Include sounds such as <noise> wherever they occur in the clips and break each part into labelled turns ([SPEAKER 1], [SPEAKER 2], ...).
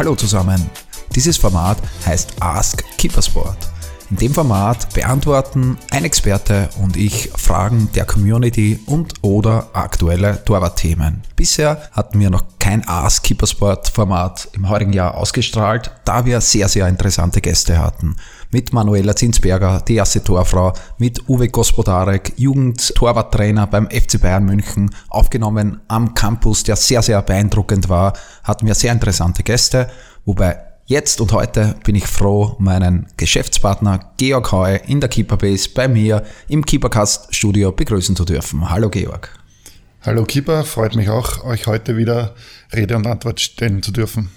[SPEAKER 1] Hallo zusammen. Dieses Format heißt Ask Keepersport. In dem Format beantworten ein Experte und ich Fragen der Community und oder aktuelle Torwartthemen. Bisher hatten wir noch kein Ask Keepersport Format im heurigen Jahr ausgestrahlt, da wir sehr, sehr interessante Gäste hatten. Mit Manuela Zinsberger, die erste Torfrau, mit Uwe Gospodarek, Jugendtorwarttrainer beim FC Bayern München, aufgenommen am Campus, der sehr, sehr beeindruckend war, hatten wir sehr interessante Gäste, wobei Jetzt und heute bin ich froh, meinen Geschäftspartner Georg Heu in der Keeperbase bei mir im Keepercast Studio begrüßen zu dürfen. Hallo Georg.
[SPEAKER 2] Hallo Keeper, freut mich auch, euch heute wieder Rede und Antwort stellen zu dürfen.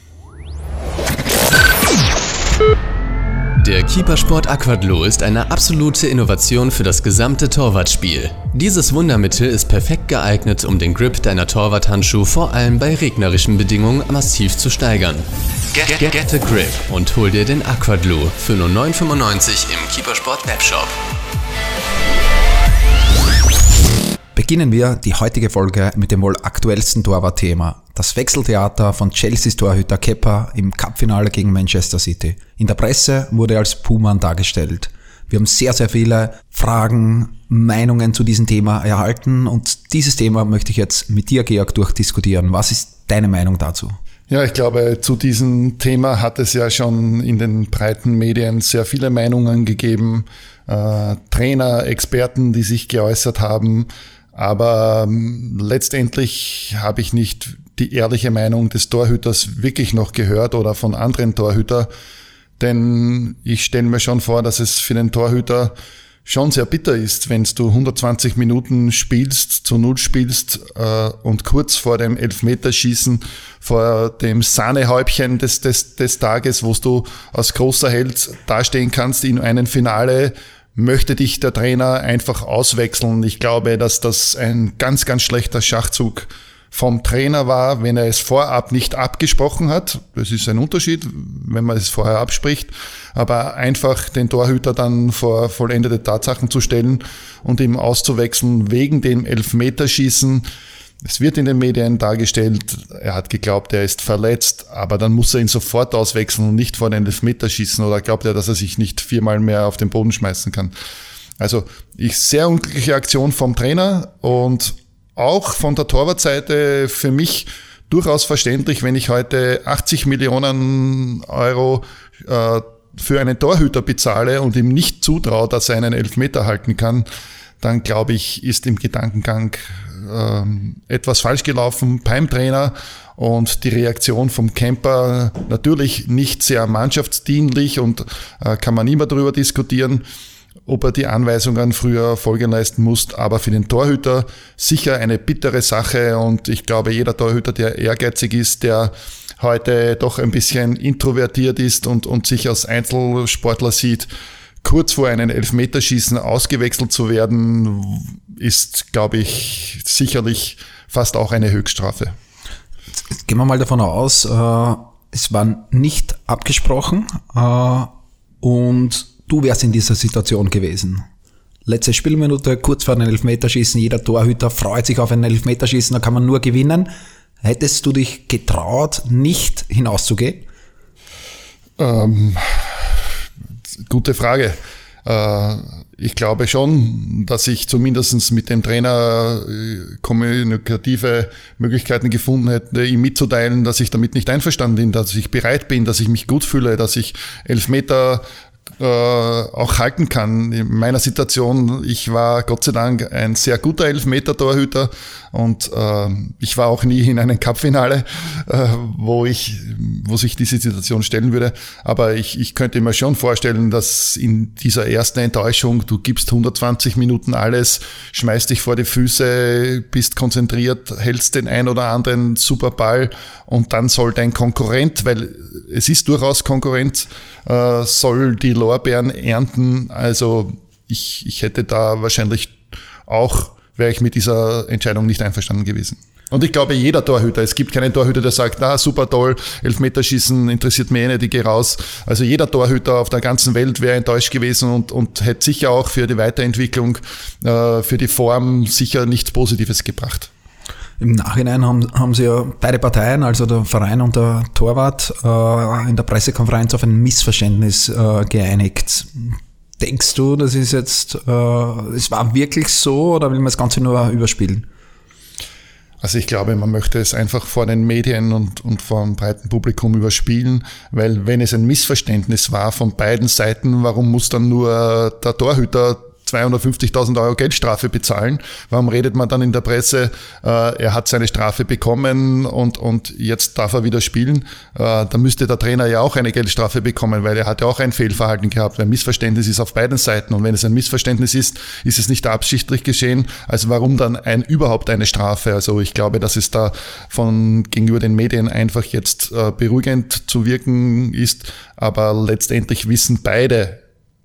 [SPEAKER 3] Der Keepersport Aquadlo ist eine absolute Innovation für das gesamte Torwartspiel. Dieses Wundermittel ist perfekt geeignet, um den Grip deiner Torwarthandschuhe vor allem bei regnerischen Bedingungen massiv zu steigern. Get, get, get a grip und hol dir den Aquadlo für nur 9,95 im Keepersport Webshop.
[SPEAKER 1] Beginnen wir die heutige Folge mit dem wohl aktuellsten Torwartthema. Das Wechseltheater von Chelseas Torhüter Kepper im Cupfinale gegen Manchester City. In der Presse wurde er als Puman dargestellt. Wir haben sehr, sehr viele Fragen, Meinungen zu diesem Thema erhalten und dieses Thema möchte ich jetzt mit dir, Georg, durchdiskutieren. Was ist deine Meinung dazu?
[SPEAKER 2] Ja, ich glaube, zu diesem Thema hat es ja schon in den breiten Medien sehr viele Meinungen gegeben, äh, Trainer, Experten, die sich geäußert haben. Aber ähm, letztendlich habe ich nicht die ehrliche Meinung des Torhüters wirklich noch gehört oder von anderen Torhüter. Denn ich stelle mir schon vor, dass es für den Torhüter schon sehr bitter ist, wenn du 120 Minuten spielst, zu Null spielst äh, und kurz vor dem Elfmeterschießen, vor dem Sahnehäubchen des, des, des Tages, wo du als großer Held dastehen kannst in einem Finale, möchte dich der Trainer einfach auswechseln. Ich glaube, dass das ein ganz, ganz schlechter Schachzug vom Trainer war, wenn er es vorab nicht abgesprochen hat. Das ist ein Unterschied, wenn man es vorher abspricht. Aber einfach den Torhüter dann vor vollendete Tatsachen zu stellen und ihm auszuwechseln wegen dem Elfmeterschießen. Es wird in den Medien dargestellt, er hat geglaubt, er ist verletzt, aber dann muss er ihn sofort auswechseln und nicht vor den Elfmeterschießen oder glaubt er, dass er sich nicht viermal mehr auf den Boden schmeißen kann. Also ich sehr unglückliche Aktion vom Trainer und auch von der Torwartseite für mich durchaus verständlich, wenn ich heute 80 Millionen Euro äh, für einen Torhüter bezahle und ihm nicht zutraue, dass er einen Elfmeter halten kann, dann glaube ich, ist im Gedankengang äh, etwas falsch gelaufen beim Trainer und die Reaktion vom Camper natürlich nicht sehr mannschaftsdienlich und äh, kann man immer darüber diskutieren ob er die Anweisungen früher folgen leisten muss. Aber für den Torhüter sicher eine bittere Sache und ich glaube, jeder Torhüter, der ehrgeizig ist, der heute doch ein bisschen introvertiert ist und, und sich als Einzelsportler sieht, kurz vor einem Elfmeterschießen ausgewechselt zu werden, ist, glaube ich, sicherlich fast auch eine Höchststrafe.
[SPEAKER 1] Gehen wir mal davon aus, äh, es war nicht abgesprochen äh, und du wärst in dieser Situation gewesen. Letzte Spielminute, kurz vor einem Elfmeterschießen, jeder Torhüter freut sich auf ein Elfmeterschießen, da kann man nur gewinnen. Hättest du dich getraut, nicht hinauszugehen?
[SPEAKER 2] Ähm, gute Frage. Äh, ich glaube schon, dass ich zumindest mit dem Trainer äh, kommunikative Möglichkeiten gefunden hätte, ihm mitzuteilen, dass ich damit nicht einverstanden bin, dass ich bereit bin, dass ich mich gut fühle, dass ich elf Meter äh, auch halten kann. In meiner Situation, ich war Gott sei Dank ein sehr guter Elfmeter-Torhüter und äh, ich war auch nie in einem Cup-Finale, äh, wo ich, wo sich diese Situation stellen würde. Aber ich, ich könnte mir schon vorstellen, dass in dieser ersten Enttäuschung, du gibst 120 Minuten alles, schmeißt dich vor die Füße, bist konzentriert, hältst den ein oder anderen super Ball und dann soll dein Konkurrent, weil es ist durchaus Konkurrenz, äh, soll die Lorbeeren ernten. Also ich, ich hätte da wahrscheinlich auch, wäre ich mit dieser Entscheidung nicht einverstanden gewesen. Und ich glaube, jeder Torhüter, es gibt keinen Torhüter, der sagt, na super toll, Elfmeterschießen interessiert mich eh nicht, ich gehe raus. Also jeder Torhüter auf der ganzen Welt wäre enttäuscht gewesen und, und hätte sicher auch für die Weiterentwicklung, äh, für die Form sicher nichts Positives gebracht.
[SPEAKER 1] Im Nachhinein haben, haben sie ja beide Parteien, also der Verein und der Torwart, äh, in der Pressekonferenz auf ein Missverständnis äh, geeinigt. Denkst du, das ist jetzt, äh, es war wirklich so oder will man das Ganze nur überspielen?
[SPEAKER 2] Also ich glaube, man möchte es einfach vor den Medien und, und vor dem breiten Publikum überspielen, weil wenn es ein Missverständnis war von beiden Seiten, warum muss dann nur der Torhüter 250.000 Euro Geldstrafe bezahlen. Warum redet man dann in der Presse, äh, er hat seine Strafe bekommen und, und jetzt darf er wieder spielen? Äh, da müsste der Trainer ja auch eine Geldstrafe bekommen, weil er hat ja auch ein Fehlverhalten gehabt. Ein Missverständnis ist auf beiden Seiten und wenn es ein Missverständnis ist, ist es nicht absichtlich geschehen. Also warum dann ein, überhaupt eine Strafe? Also ich glaube, dass es da von gegenüber den Medien einfach jetzt äh, beruhigend zu wirken ist, aber letztendlich wissen beide,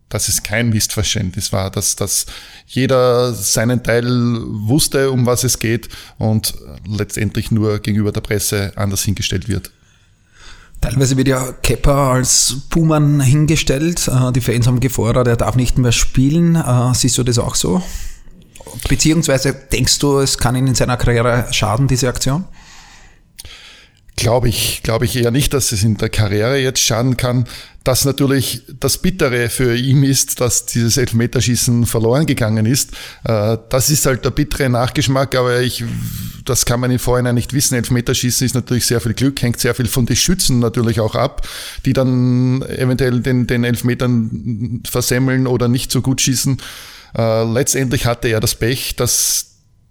[SPEAKER 2] dass es kein Missverständnis war, dass, dass jeder seinen Teil wusste, um was es geht und letztendlich nur gegenüber der Presse anders hingestellt wird.
[SPEAKER 1] Teilweise wird ja Kepper als Buhmann hingestellt. Äh, die Fans haben gefordert, er darf nicht mehr spielen. Äh, siehst du das auch so? Beziehungsweise denkst du, es kann ihn in seiner Karriere schaden, diese Aktion?
[SPEAKER 2] Glaube ich, glaube ich eher nicht, dass es in der Karriere jetzt schaden kann. Dass natürlich das Bittere für ihn ist, dass dieses Elfmeterschießen verloren gegangen ist. Äh, das ist halt der bittere Nachgeschmack, aber ich, das kann man im Vorhinein nicht wissen. Elfmeterschießen ist natürlich sehr viel Glück, hängt sehr viel von den Schützen natürlich auch ab, die dann eventuell den, den Elfmetern versemmeln oder nicht so gut schießen. Äh, letztendlich hatte er das Pech, dass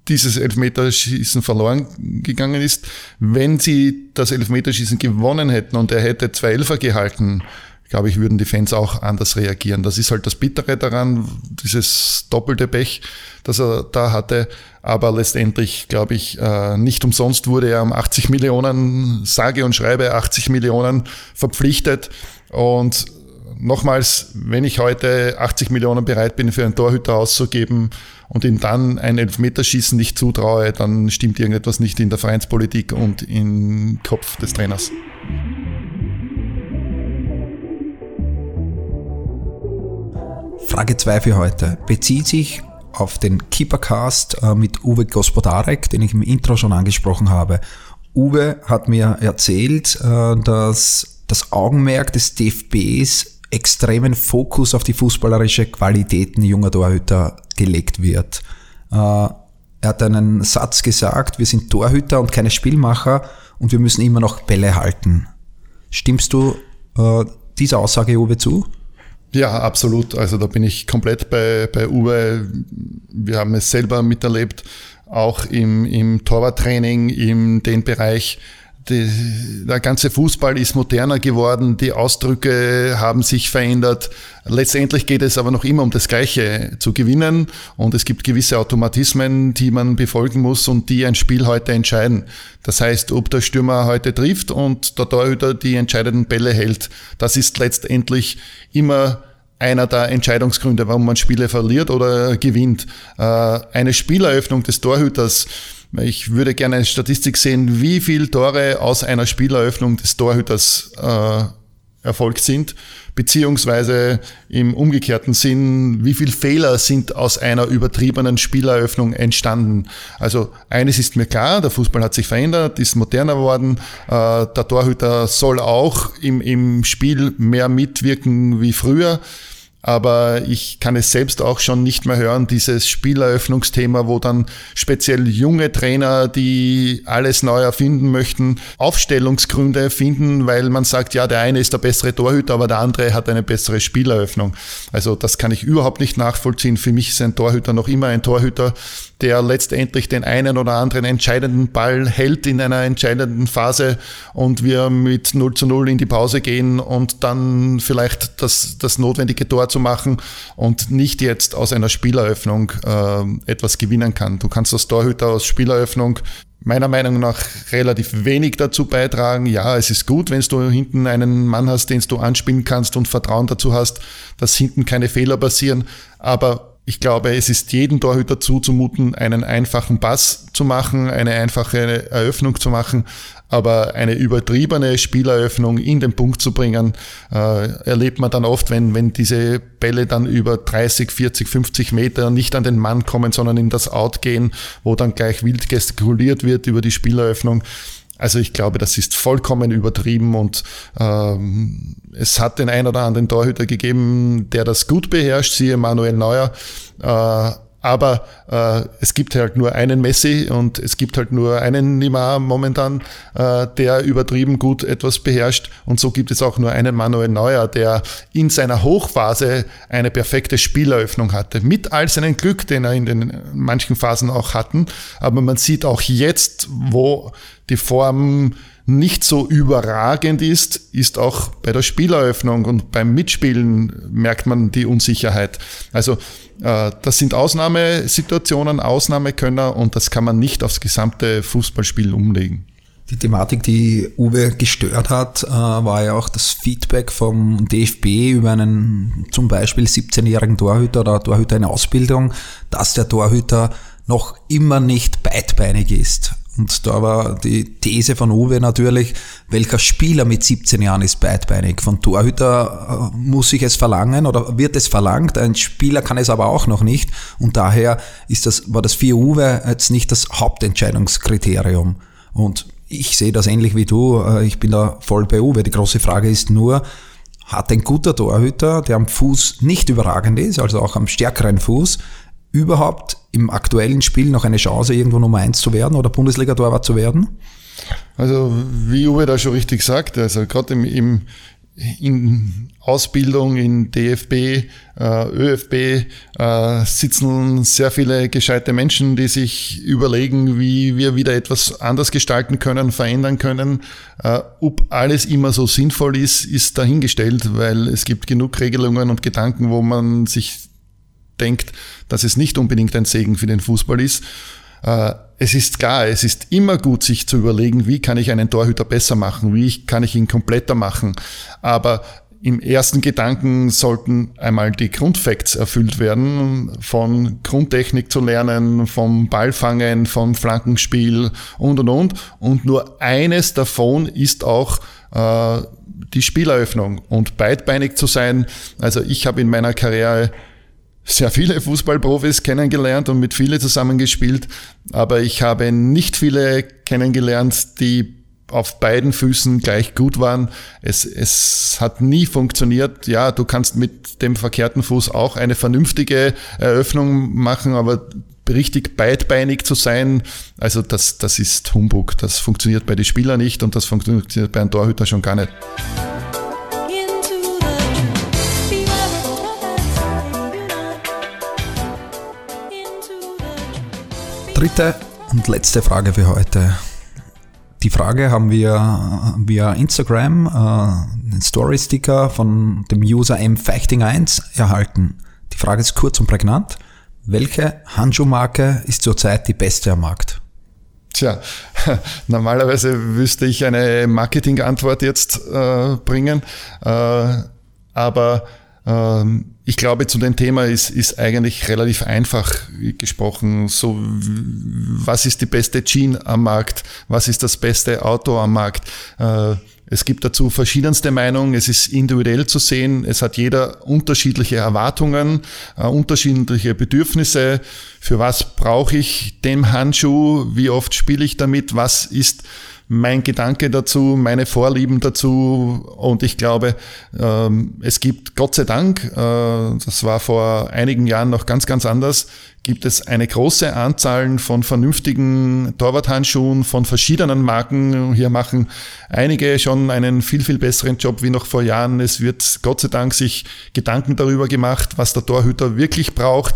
[SPEAKER 2] dieses Elfmeterschießen verloren gegangen ist. Wenn sie das Elfmeterschießen gewonnen hätten und er hätte zwei Elfer gehalten, glaube ich, würden die Fans auch anders reagieren. Das ist halt das Bittere daran, dieses doppelte Pech, das er da hatte. Aber letztendlich, glaube ich, äh, nicht umsonst wurde er um 80 Millionen, sage und schreibe 80 Millionen verpflichtet. Und nochmals, wenn ich heute 80 Millionen bereit bin, für einen Torhüter auszugeben und ihm dann ein Elfmeterschießen nicht zutraue, dann stimmt irgendetwas nicht in der Vereinspolitik und im Kopf des Trainers.
[SPEAKER 1] Frage 2 für heute bezieht sich auf den Keepercast äh, mit Uwe Gospodarek, den ich im Intro schon angesprochen habe. Uwe hat mir erzählt, äh, dass das Augenmerk des DFBs extremen Fokus auf die fußballerische Qualitäten junger Torhüter gelegt wird. Äh, er hat einen Satz gesagt, wir sind Torhüter und keine Spielmacher und wir müssen immer noch Bälle halten. Stimmst du äh, dieser Aussage, Uwe, zu?
[SPEAKER 2] Ja, absolut. Also da bin ich komplett bei, bei Uwe. Wir haben es selber miterlebt, auch im, im Torwarttraining, in den Bereich die, der ganze Fußball ist moderner geworden, die Ausdrücke haben sich verändert. Letztendlich geht es aber noch immer um das Gleiche zu gewinnen und es gibt gewisse Automatismen, die man befolgen muss und die ein Spiel heute entscheiden. Das heißt, ob der Stürmer heute trifft und der Torhüter die entscheidenden Bälle hält, das ist letztendlich immer einer der Entscheidungsgründe, warum man Spiele verliert oder gewinnt. Äh, eine Spieleröffnung des Torhüters ich würde gerne eine Statistik sehen, wie viele Tore aus einer Spieleröffnung des Torhüters äh, erfolgt sind, beziehungsweise im umgekehrten Sinn, wie viele Fehler sind aus einer übertriebenen Spieleröffnung entstanden. Also eines ist mir klar, der Fußball hat sich verändert, ist moderner geworden, äh, der Torhüter soll auch im, im Spiel mehr mitwirken wie früher aber ich kann es selbst auch schon nicht mehr hören, dieses Spieleröffnungsthema, wo dann speziell junge Trainer, die alles neu erfinden möchten, Aufstellungsgründe finden, weil man sagt, ja, der eine ist der bessere Torhüter, aber der andere hat eine bessere Spieleröffnung. Also das kann ich überhaupt nicht nachvollziehen. Für mich ist ein Torhüter noch immer ein Torhüter, der letztendlich den einen oder anderen entscheidenden Ball hält in einer entscheidenden Phase und wir mit 0 zu 0 in die Pause gehen und dann vielleicht das, das notwendige Tor zu machen und nicht jetzt aus einer Spieleröffnung äh, etwas gewinnen kann. Du kannst als Torhüter aus Spieleröffnung meiner Meinung nach relativ wenig dazu beitragen. Ja, es ist gut, wenn du hinten einen Mann hast, den du anspielen kannst und Vertrauen dazu hast, dass hinten keine Fehler passieren. Aber ich glaube, es ist jedem Torhüter zuzumuten, einen einfachen Pass zu machen, eine einfache Eröffnung zu machen, aber eine übertriebene Spieleröffnung in den Punkt zu bringen, äh, erlebt man dann oft, wenn, wenn diese Bälle dann über 30, 40, 50 Meter nicht an den Mann kommen, sondern in das Out gehen, wo dann gleich wild gestikuliert wird über die Spieleröffnung. Also ich glaube, das ist vollkommen übertrieben und ähm, es hat den einen oder anderen Torhüter gegeben, der das gut beherrscht, siehe Manuel Neuer. Äh, aber äh, es gibt halt nur einen Messi und es gibt halt nur einen Neymar momentan, äh, der übertrieben gut etwas beherrscht. Und so gibt es auch nur einen Manuel Neuer, der in seiner Hochphase eine perfekte Spieleröffnung hatte. Mit all seinem Glück, den er in den manchen Phasen auch hatten. Aber man sieht auch jetzt, wo die Form nicht so überragend ist, ist auch bei der Spieleröffnung und beim Mitspielen merkt man die Unsicherheit. Also äh, das sind Ausnahmesituationen, Ausnahmekönner und das kann man nicht aufs gesamte Fußballspiel umlegen.
[SPEAKER 1] Die Thematik, die Uwe gestört hat, äh, war ja auch das Feedback vom DFB über einen zum Beispiel 17-jährigen Torhüter oder Torhüter in Ausbildung, dass der Torhüter noch immer nicht beidbeinig ist. Und da war die These von Uwe natürlich, welcher Spieler mit 17 Jahren ist beidbeinig? Von Torhüter äh, muss ich es verlangen oder wird es verlangt? Ein Spieler kann es aber auch noch nicht. Und daher ist das, war das für Uwe jetzt nicht das Hauptentscheidungskriterium. Und ich sehe das ähnlich wie du. Äh, ich bin da voll bei Uwe. Die große Frage ist nur, hat ein guter Torhüter, der am Fuß nicht überragend ist, also auch am stärkeren Fuß, überhaupt im aktuellen Spiel noch eine Chance, irgendwo Nummer eins zu werden oder Bundesliga-Torwart zu werden?
[SPEAKER 2] Also, wie Uwe da schon richtig sagt, also gerade im, im, in Ausbildung in DFB, äh, ÖFB äh, sitzen sehr viele gescheite Menschen, die sich überlegen, wie wir wieder etwas anders gestalten können, verändern können. Äh, ob alles immer so sinnvoll ist, ist dahingestellt, weil es gibt genug Regelungen und Gedanken, wo man sich denkt, dass es nicht unbedingt ein Segen für den Fußball ist. Äh, es ist klar, es ist immer gut, sich zu überlegen, wie kann ich einen Torhüter besser machen, wie kann ich ihn kompletter machen. Aber im ersten Gedanken sollten einmal die Grundfacts erfüllt werden, von Grundtechnik zu lernen, vom Ballfangen, vom Flankenspiel und und und. Und nur eines davon ist auch äh, die Spieleröffnung und beidbeinig zu sein. Also ich habe in meiner Karriere sehr viele Fußballprofis kennengelernt und mit vielen zusammengespielt, aber ich habe nicht viele kennengelernt, die auf beiden Füßen gleich gut waren. Es, es hat nie funktioniert. Ja, du kannst mit dem verkehrten Fuß auch eine vernünftige Eröffnung machen, aber richtig beidbeinig zu sein, also das, das ist Humbug. Das funktioniert bei den Spielern nicht und das funktioniert bei einem Torhüter schon gar nicht.
[SPEAKER 1] Dritte und letzte Frage für heute. Die Frage haben wir via Instagram, äh, einen Story-Sticker von dem User mfighting1 erhalten. Die Frage ist kurz und prägnant. Welche Handschuhmarke ist zurzeit die beste am Markt?
[SPEAKER 2] Tja, <laughs> normalerweise wüsste ich eine Marketing-Antwort jetzt äh, bringen, äh, aber ähm, ich glaube, zu dem Thema ist, ist eigentlich relativ einfach gesprochen. So, was ist die beste Jeans am Markt? Was ist das beste Auto am Markt? Äh, es gibt dazu verschiedenste Meinungen. Es ist individuell zu sehen. Es hat jeder unterschiedliche Erwartungen, äh, unterschiedliche Bedürfnisse. Für was brauche ich den Handschuh? Wie oft spiele ich damit? Was ist mein Gedanke dazu, meine Vorlieben dazu. Und ich glaube, ähm, es gibt Gott sei Dank, äh, das war vor einigen Jahren noch ganz, ganz anders, gibt es eine große Anzahl von vernünftigen Torwarthandschuhen von verschiedenen Marken. Hier machen einige schon einen viel, viel besseren Job wie noch vor Jahren. Es wird Gott sei Dank sich Gedanken darüber gemacht, was der Torhüter wirklich braucht.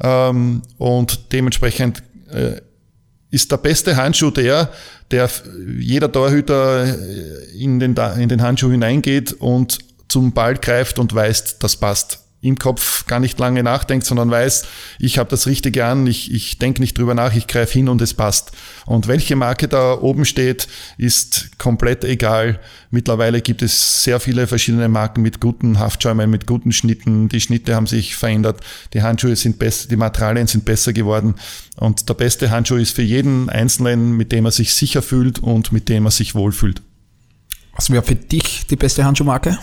[SPEAKER 2] Ähm, und dementsprechend äh, ist der beste Handschuh der, der jeder Torhüter in den, in den Handschuh hineingeht und zum Ball greift und weiß, das passt. Im Kopf gar nicht lange nachdenkt, sondern weiß, ich habe das Richtige an, ich, ich denke nicht drüber nach, ich greife hin und es passt. Und welche Marke da oben steht, ist komplett egal. Mittlerweile gibt es sehr viele verschiedene Marken mit guten Haftschäumen, mit guten Schnitten. Die Schnitte haben sich verändert, die Handschuhe sind besser, die Materialien sind besser geworden. Und der beste Handschuh ist für jeden Einzelnen, mit dem er sich sicher fühlt und mit dem er sich wohlfühlt.
[SPEAKER 1] Was wäre für dich die beste Handschuhmarke?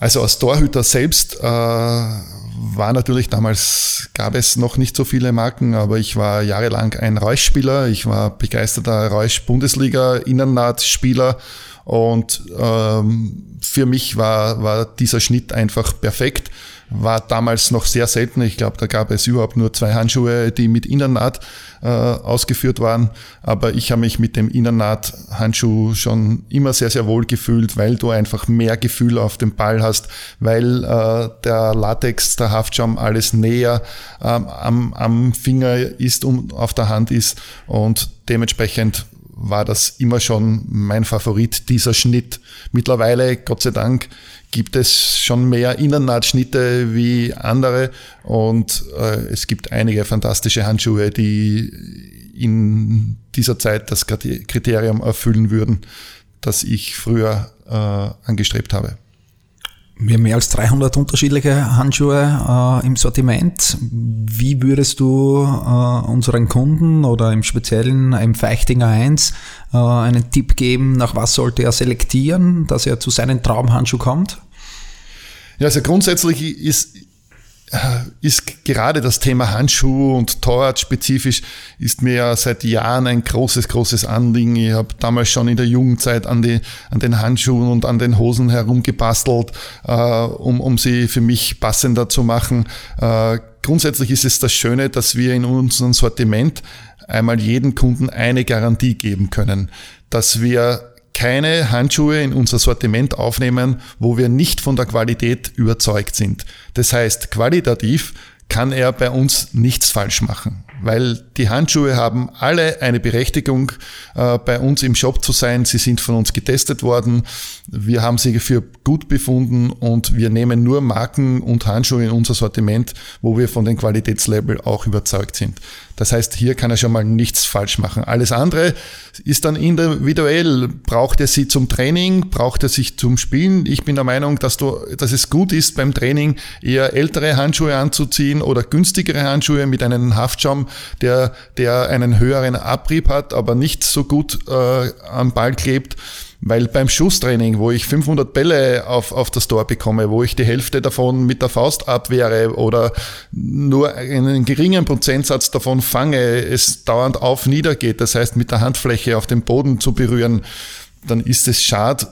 [SPEAKER 2] Also als Torhüter selbst äh, war natürlich damals, gab es noch nicht so viele Marken, aber ich war jahrelang ein Reusch-Spieler. Ich war begeisterter Reusch-Bundesliga-Innernat-Spieler und ähm, für mich war, war dieser Schnitt einfach perfekt war damals noch sehr selten. Ich glaube, da gab es überhaupt nur zwei Handschuhe, die mit Innennaht äh, ausgeführt waren. Aber ich habe mich mit dem Innennaht-Handschuh schon immer sehr, sehr wohl gefühlt, weil du einfach mehr Gefühl auf dem Ball hast, weil äh, der Latex, der Haftschaum alles näher ähm, am, am Finger ist und auf der Hand ist. Und dementsprechend war das immer schon mein Favorit, dieser Schnitt. Mittlerweile, Gott sei Dank, gibt es schon mehr Innennahtschnitte wie andere und äh, es gibt einige fantastische Handschuhe, die in dieser Zeit das Kriterium erfüllen würden, das ich früher äh, angestrebt habe.
[SPEAKER 1] Wir haben mehr als 300 unterschiedliche Handschuhe äh, im Sortiment. Wie würdest du äh, unseren Kunden oder im Speziellen im Feichtinger 1 äh, einen Tipp geben, nach was sollte er selektieren, dass er zu seinem Traumhandschuh kommt?
[SPEAKER 2] Ja, also grundsätzlich ist, ist gerade das Thema Handschuh und Torrad spezifisch ist mir ja seit Jahren ein großes, großes Anliegen. Ich habe damals schon in der Jugendzeit an, die, an den Handschuhen und an den Hosen herumgebastelt, äh, um, um sie für mich passender zu machen. Äh, grundsätzlich ist es das Schöne, dass wir in unserem Sortiment einmal jedem Kunden eine Garantie geben können, dass wir keine Handschuhe in unser Sortiment aufnehmen, wo wir nicht von der Qualität überzeugt sind. Das heißt, qualitativ kann er bei uns nichts falsch machen weil die Handschuhe haben alle eine Berechtigung, äh, bei uns im Shop zu sein. Sie sind von uns getestet worden. Wir haben sie für gut befunden und wir nehmen nur Marken und Handschuhe in unser Sortiment, wo wir von den Qualitätslevel auch überzeugt sind. Das heißt, hier kann er schon mal nichts falsch machen. Alles andere ist dann individuell. Braucht er sie zum Training? Braucht er sich zum Spielen? Ich bin der Meinung, dass, du, dass es gut ist, beim Training eher ältere Handschuhe anzuziehen oder günstigere Handschuhe mit einem Haftschaum, der, der einen höheren Abrieb hat, aber nicht so gut äh, am Ball klebt. Weil beim Schusstraining, wo ich 500 Bälle auf, auf das Tor bekomme, wo ich die Hälfte davon mit der Faust abwehre oder nur einen geringen Prozentsatz davon fange, es dauernd auf nieder das heißt mit der Handfläche auf den Boden zu berühren, dann ist es schade,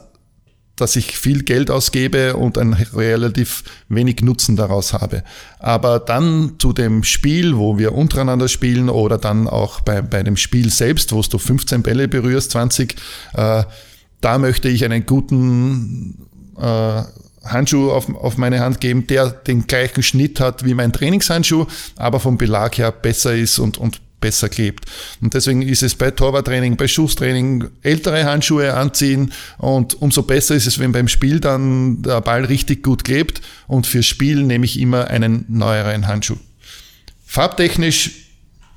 [SPEAKER 2] dass ich viel Geld ausgebe und ein relativ wenig Nutzen daraus habe. Aber dann zu dem Spiel, wo wir untereinander spielen oder dann auch bei, bei dem Spiel selbst, wo du 15 Bälle berührst, 20, äh, da möchte ich einen guten äh, Handschuh auf, auf meine Hand geben, der den gleichen Schnitt hat wie mein Trainingshandschuh, aber vom Belag her besser ist und, und besser klebt. Und deswegen ist es bei Torwarttraining, bei Schusstraining ältere Handschuhe anziehen und umso besser ist es, wenn beim Spiel dann der Ball richtig gut klebt und fürs Spiel nehme ich immer einen neueren Handschuh. Farbtechnisch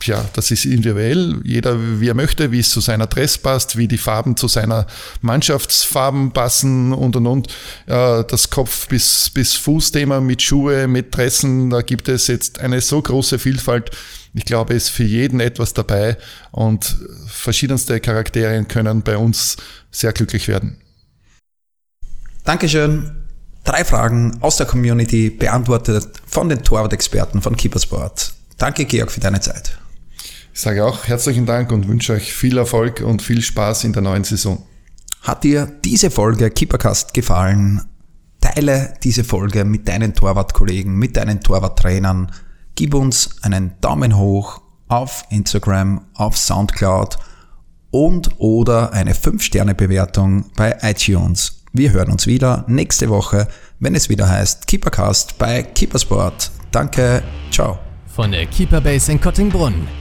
[SPEAKER 2] ja, das ist individuell. Jeder, wie er möchte, wie es zu seiner Dress passt, wie die Farben zu seiner Mannschaftsfarben passen und und und. Das Kopf- bis, bis Fußthema mit Schuhe, mit Dressen, da gibt es jetzt eine so große Vielfalt. Ich glaube, es ist für jeden etwas dabei und verschiedenste Charakterien können bei uns sehr glücklich werden.
[SPEAKER 1] Dankeschön. Drei Fragen aus der Community beantwortet von den Torwart-Experten von Keepersport. Danke, Georg, für deine Zeit.
[SPEAKER 2] Ich sage auch herzlichen Dank und wünsche euch viel Erfolg und viel Spaß in der neuen Saison.
[SPEAKER 1] Hat dir diese Folge Keepercast gefallen? Teile diese Folge mit deinen Torwartkollegen, mit deinen Torwarttrainern gib uns einen Daumen hoch auf Instagram, auf Soundcloud und oder eine 5-Sterne-Bewertung bei iTunes. Wir hören uns wieder nächste Woche, wenn es wieder heißt Keepercast bei Keepersport. Danke, ciao.
[SPEAKER 3] Von der Keeperbase in Kottingbrunn.